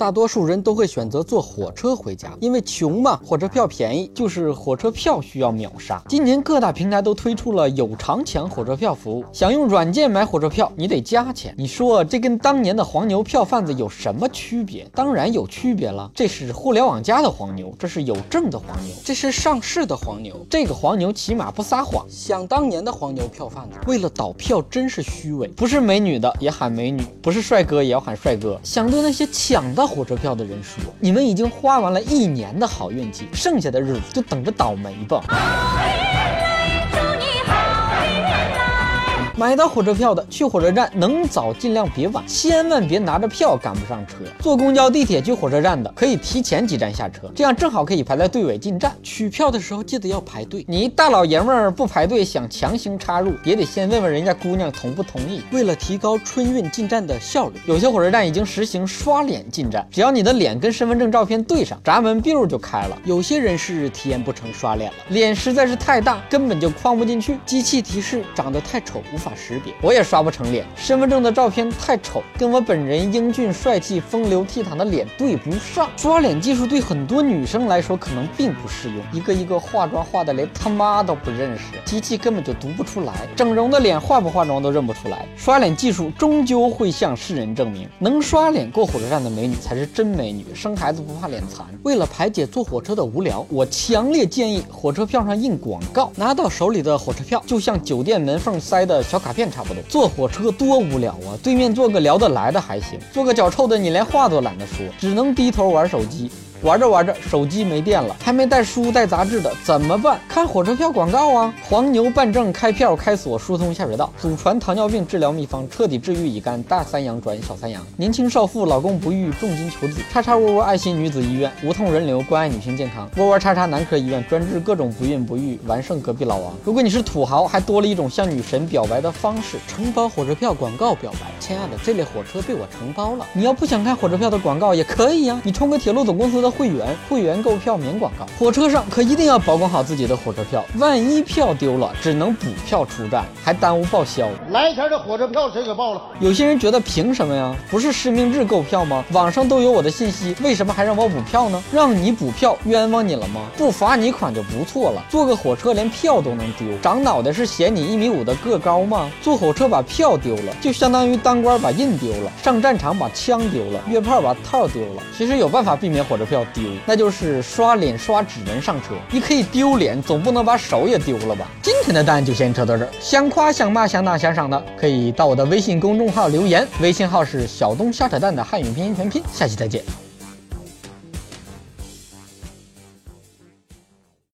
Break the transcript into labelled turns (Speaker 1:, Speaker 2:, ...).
Speaker 1: 大多数人都会选择坐火车回家，因为穷嘛，火车票便宜，就是火车票需要秒杀。今年各大平台都推出了有偿抢火车票服务，想用软件买火车票，你得加钱。你说这跟当年的黄牛票贩子有什么区别？当然有区别了，这是互联网加的黄牛，这是有证的黄牛，这是上市的黄牛。这个黄牛起码不撒谎。想当年的黄牛票贩子，为了倒票真是虚伪，不是美女的也喊美女，不是帅哥也要喊帅哥。想对那些抢到火车票的人说，你们已经花完了一年的好运气，剩下的日子就等着倒霉吧。买到火车票的，去火车站能早尽量别晚，千万别拿着票赶不上车。坐公交、地铁去火车站的，可以提前几站下车，这样正好可以排在队尾进站。取票的时候记得要排队，你大老爷们儿不排队想强行插入，也得先问问人家姑娘同不同意。为了提高春运进站的效率，有些火车站已经实行刷脸进站，只要你的脸跟身份证照片对上，闸门 biu 就开了。有些人是体验不成刷脸了，脸实在是太大，根本就框不进去，机器提示长得太丑，无法。识别我也刷不成脸，身份证的照片太丑，跟我本人英俊帅气、风流倜傥的脸对不上。刷脸技术对很多女生来说可能并不适用，一个一个化妆化的连他妈都不认识，机器根本就读不出来。整容的脸化不化妆都认不出来。刷脸技术终究会向世人证明，能刷脸过火车站的美女才是真美女，生孩子不怕脸残。为了排解坐火车的无聊，我强烈建议火车票上印广告，拿到手里的火车票就像酒店门缝塞的小。卡片差不多，坐火车多无聊啊！对面坐个聊得来的还行，坐个脚臭的你连话都懒得说，只能低头玩手机。玩着玩着，手机没电了，还没带书带杂志的怎么办？看火车票广告啊！黄牛办证开票开锁疏通下水道，祖传糖尿病治疗秘方，彻底治愈乙肝，大三阳转小三阳。年轻少妇老公不育，重金求子。叉叉窝窝爱心女子医院，无痛人流，关爱女性健康。窝窝叉叉男科医院，专治各种不孕不育，完胜隔壁老王。如果你是土豪，还多了一种向女神表白的方式——承包火车票广告表白。亲爱的，这列火车被我承包了。你要不想看火车票的广告也可以呀，你充个铁路总公司的。会员会员购票免广告，火车上可一定要保管好自己的火车票，万一票丢了，只能补票出站，还耽误报销。
Speaker 2: 来前的火车票谁给报了？
Speaker 1: 有些人觉得凭什么呀？不是实名制购票吗？网上都有我的信息，为什么还让我补票呢？让你补票，冤枉你了吗？不罚你款就不错了。坐个火车连票都能丢，长脑袋是嫌你一米五的个高吗？坐火车把票丢了，就相当于当官把印丢了，上战场把枪丢了，约炮把套丢了。其实有办法避免火车票。丢，那就是刷脸刷指纹上车。你可以丢脸，总不能把手也丢了吧？今天的蛋就先扯到这儿。想夸想骂想打想赏的，可以到我的微信公众号留言，微信号是小东瞎扯蛋的汉语拼音全拼。下期再见。